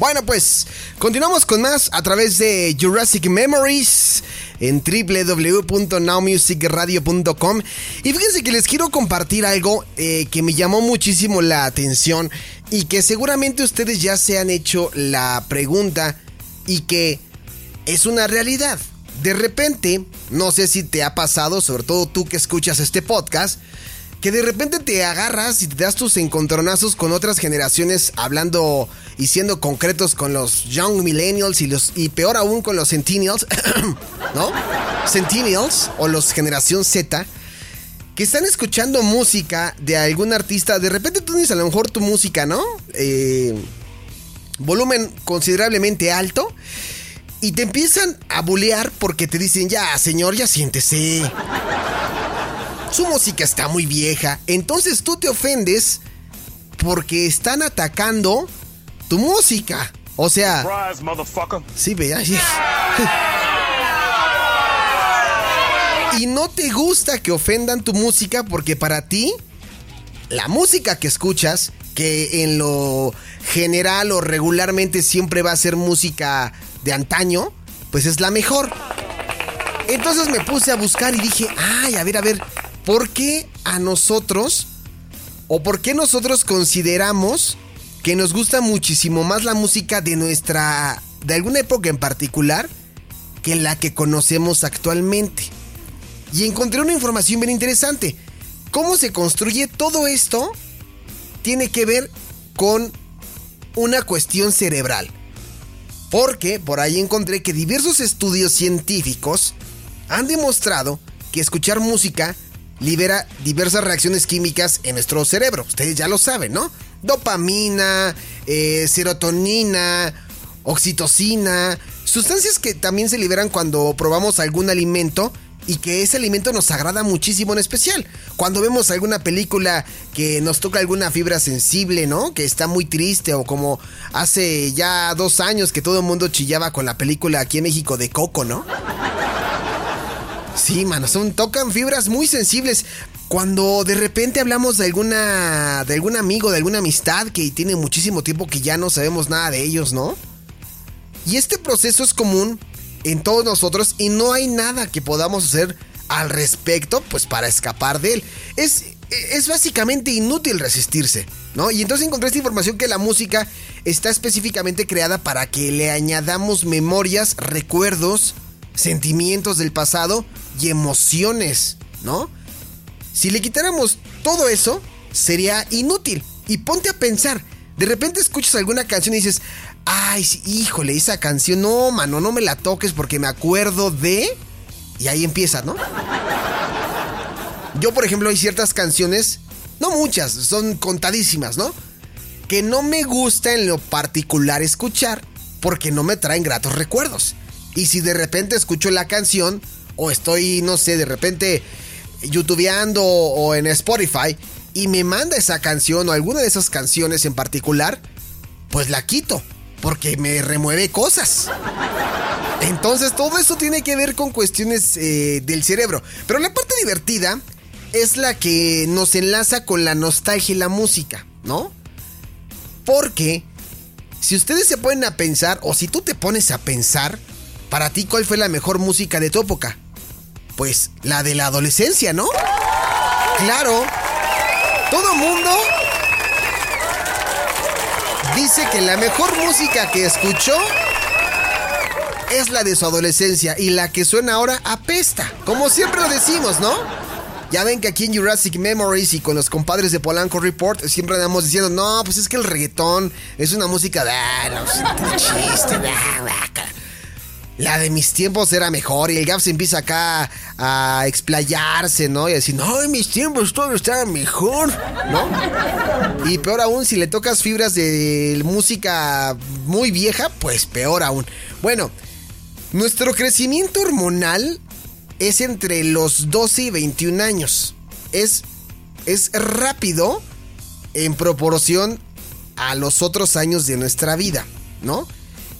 Bueno, pues continuamos con más a través de Jurassic Memories en www.nowmusicradio.com y fíjense que les quiero compartir algo eh, que me llamó muchísimo la atención y que seguramente ustedes ya se han hecho la pregunta y que es una realidad. De repente, no sé si te ha pasado, sobre todo tú que escuchas este podcast, que de repente te agarras y te das tus encontronazos con otras generaciones hablando y siendo concretos con los young millennials y los y peor aún con los centennials, ¿no? Centennials o los generación Z que están escuchando música de algún artista, de repente tú dices a lo mejor tu música, ¿no? Eh, volumen considerablemente alto y te empiezan a bulear porque te dicen, ya, señor, ya siéntese su música está muy vieja. Entonces tú te ofendes porque están atacando tu música. O sea... sí, vea. y no te gusta que ofendan tu música porque para ti, la música que escuchas, que en lo general o regularmente siempre va a ser música de antaño, pues es la mejor. Entonces me puse a buscar y dije, ay, a ver, a ver, ¿por qué a nosotros o por qué nosotros consideramos que nos gusta muchísimo más la música de nuestra, de alguna época en particular, que la que conocemos actualmente? Y encontré una información bien interesante. ¿Cómo se construye todo esto? Tiene que ver con una cuestión cerebral. Porque por ahí encontré que diversos estudios científicos han demostrado que escuchar música libera diversas reacciones químicas en nuestro cerebro. Ustedes ya lo saben, ¿no? Dopamina, eh, serotonina, oxitocina, sustancias que también se liberan cuando probamos algún alimento y que ese alimento nos agrada muchísimo en especial. Cuando vemos alguna película que nos toca alguna fibra sensible, ¿no? Que está muy triste o como hace ya dos años que todo el mundo chillaba con la película aquí en México de Coco, ¿no? Sí, mano, son, tocan fibras muy sensibles. Cuando de repente hablamos de alguna. de algún amigo, de alguna amistad que tiene muchísimo tiempo que ya no sabemos nada de ellos, ¿no? Y este proceso es común en todos nosotros y no hay nada que podamos hacer al respecto, pues para escapar de él. Es, es básicamente inútil resistirse, ¿no? Y entonces encontré esta información que la música está específicamente creada para que le añadamos memorias, recuerdos, sentimientos del pasado y emociones, ¿no? Si le quitáramos todo eso, sería inútil. Y ponte a pensar, de repente escuchas alguna canción y dices, ay, híjole, esa canción, no, mano, no me la toques porque me acuerdo de... Y ahí empieza, ¿no? Yo, por ejemplo, hay ciertas canciones, no muchas, son contadísimas, ¿no? Que no me gusta en lo particular escuchar porque no me traen gratos recuerdos. Y si de repente escucho la canción, o estoy, no sé, de repente youtubeando o en Spotify, y me manda esa canción o alguna de esas canciones en particular, pues la quito, porque me remueve cosas. Entonces todo eso tiene que ver con cuestiones eh, del cerebro. Pero la parte divertida es la que nos enlaza con la nostalgia y la música, ¿no? Porque si ustedes se ponen a pensar, o si tú te pones a pensar, para ti, ¿cuál fue la mejor música de tu época? Pues la de la adolescencia, ¿no? Claro. Todo mundo dice que la mejor música que escuchó es la de su adolescencia y la que suena ahora apesta. Como siempre lo decimos, ¿no? Ya ven que aquí en Jurassic Memories y con los compadres de Polanco Report siempre andamos diciendo, no, pues es que el reggaetón es una música de... Chiste, la de mis tiempos era mejor. Y el Gap se empieza acá a explayarse, ¿no? Y a decir, no, en mis tiempos todo estaba mejor, ¿no? Y peor aún, si le tocas fibras de música muy vieja, pues peor aún. Bueno, nuestro crecimiento hormonal es entre los 12 y 21 años. Es, es rápido en proporción a los otros años de nuestra vida, ¿no?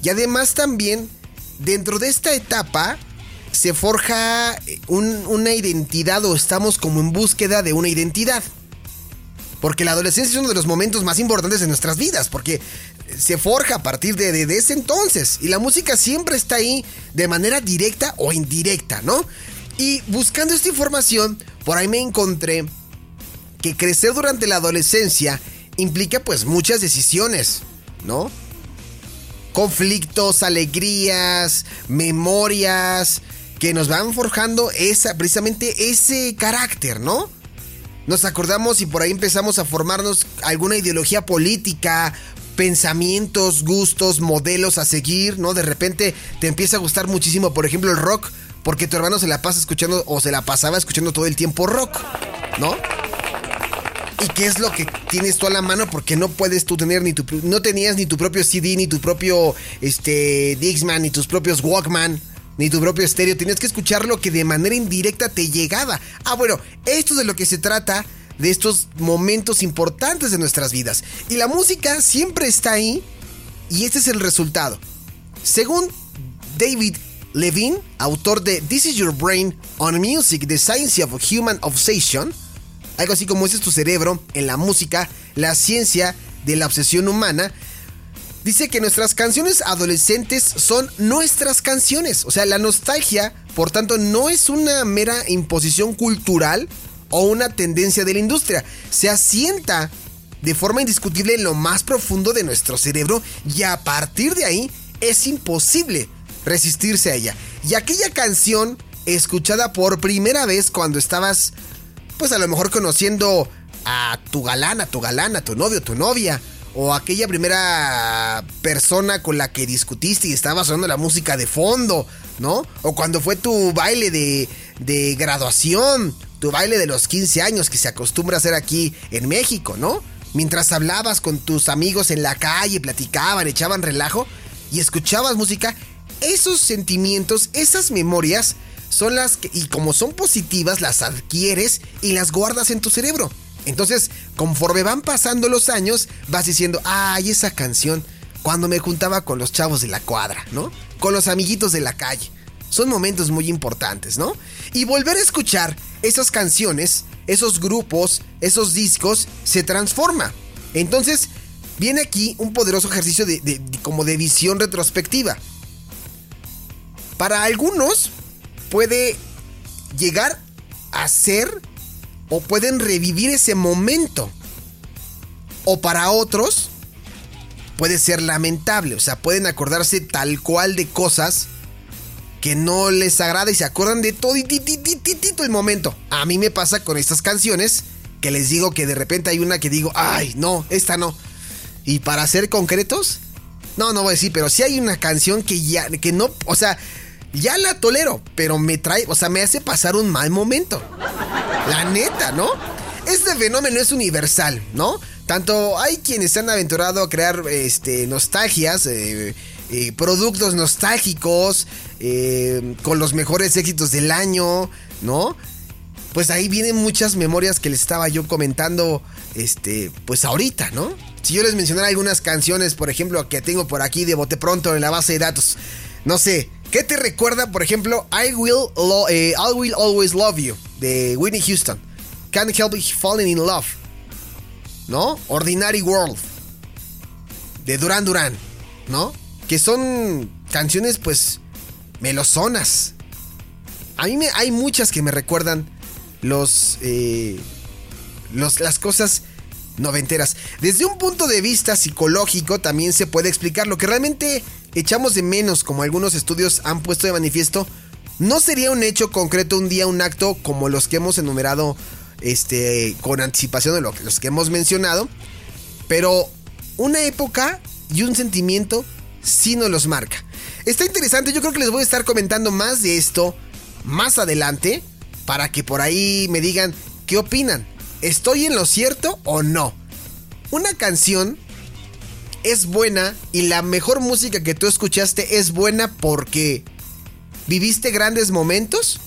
Y además también dentro de esta etapa se forja una identidad o estamos como en búsqueda de una identidad. Porque la adolescencia es uno de los momentos más importantes de nuestras vidas, porque se forja a partir de, de, ese entonces. Y la música siempre está ahí de manera directa o indirecta, ¿no? Y buscando esta información, por ahí me encontré que crecer durante la adolescencia implica pues muchas decisiones, ¿no? Conflictos, alegrías, memorias que nos van forjando esa, precisamente ese carácter, ¿no? Nos acordamos y por ahí empezamos a formarnos alguna ideología política, pensamientos, gustos, modelos a seguir, ¿no? De repente te empieza a gustar muchísimo, por ejemplo, el rock, porque tu hermano se la pasa escuchando o se la pasaba escuchando todo el tiempo rock, ¿no? ¿Y qué es lo que tienes tú a la mano? Porque no puedes tú tener ni tu... No tenías ni tu propio CD, ni tu propio este, Dixman, ni tus propios Walkman, ni tu propio estéreo. Tenías que escuchar lo que de manera indirecta te llegaba. Ah, bueno, esto es de lo que se trata de estos momentos importantes de nuestras vidas. Y la música siempre está ahí y este es el resultado. Según David Levine, autor de This is Your Brain on Music, The Science of Human Obsession, algo así como ese es tu cerebro en la música, la ciencia de la obsesión humana. Dice que nuestras canciones adolescentes son nuestras canciones. O sea, la nostalgia, por tanto, no es una mera imposición cultural o una tendencia de la industria. Se asienta de forma indiscutible en lo más profundo de nuestro cerebro y a partir de ahí es imposible resistirse a ella. Y aquella canción escuchada por primera vez cuando estabas pues a lo mejor conociendo a tu galán, a tu galana, a tu novio, tu novia, o aquella primera persona con la que discutiste y estaba sonando la música de fondo, ¿no? O cuando fue tu baile de, de graduación, tu baile de los 15 años que se acostumbra a hacer aquí en México, ¿no? Mientras hablabas con tus amigos en la calle, platicaban, echaban relajo y escuchabas música, esos sentimientos, esas memorias, son las que, y como son positivas, las adquieres y las guardas en tu cerebro. Entonces, conforme van pasando los años, vas diciendo, ay, esa canción, cuando me juntaba con los chavos de la cuadra, ¿no? Con los amiguitos de la calle. Son momentos muy importantes, ¿no? Y volver a escuchar esas canciones, esos grupos, esos discos, se transforma. Entonces, viene aquí un poderoso ejercicio de como de visión retrospectiva. Para algunos, puede llegar a ser o pueden revivir ese momento. O para otros puede ser lamentable, o sea, pueden acordarse tal cual de cosas que no les agrada y se acuerdan de todo y el momento. A mí me pasa con estas canciones que les digo que de repente hay una que digo, ay, no, esta no. Y para ser concretos, no, no voy a decir, pero si hay una canción que ya, que no, o sea, ya la tolero, pero me trae, o sea, me hace pasar un mal momento. La neta, ¿no? Este fenómeno es universal, ¿no? Tanto hay quienes se han aventurado a crear este, nostalgias, eh, eh, productos nostálgicos, eh, con los mejores éxitos del año, ¿no? Pues ahí vienen muchas memorias que les estaba yo comentando, este, pues ahorita, ¿no? Si yo les mencionara algunas canciones, por ejemplo, que tengo por aquí de bote pronto en la base de datos, no sé, ¿Qué te recuerda, por ejemplo, I Will, eh, I Will Always Love You de Whitney Houston? Can't Help Falling in Love. ¿No? Ordinary World de Duran Duran. ¿No? Que son canciones, pues, melosonas. A mí me, hay muchas que me recuerdan los, eh, los, las cosas noventeras. Desde un punto de vista psicológico también se puede explicar lo que realmente echamos de menos, como algunos estudios han puesto de manifiesto, no sería un hecho concreto un día, un acto como los que hemos enumerado este, con anticipación de los que hemos mencionado, pero una época y un sentimiento sí nos los marca. Está interesante, yo creo que les voy a estar comentando más de esto más adelante para que por ahí me digan qué opinan. ¿Estoy en lo cierto o no? Una canción es buena y la mejor música que tú escuchaste es buena porque viviste grandes momentos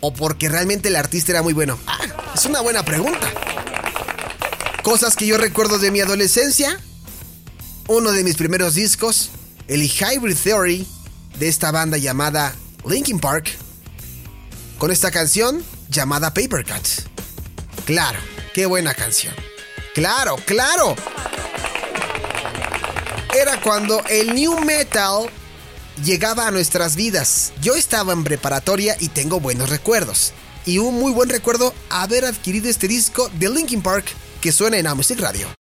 o porque realmente el artista era muy bueno? Ah, es una buena pregunta. Cosas que yo recuerdo de mi adolescencia. Uno de mis primeros discos, el Hybrid Theory de esta banda llamada Linkin Park, con esta canción llamada Paper Cut. Claro, qué buena canción. Claro, claro. Era cuando el new metal llegaba a nuestras vidas. Yo estaba en preparatoria y tengo buenos recuerdos. Y un muy buen recuerdo haber adquirido este disco de Linkin Park que suena en Music Radio.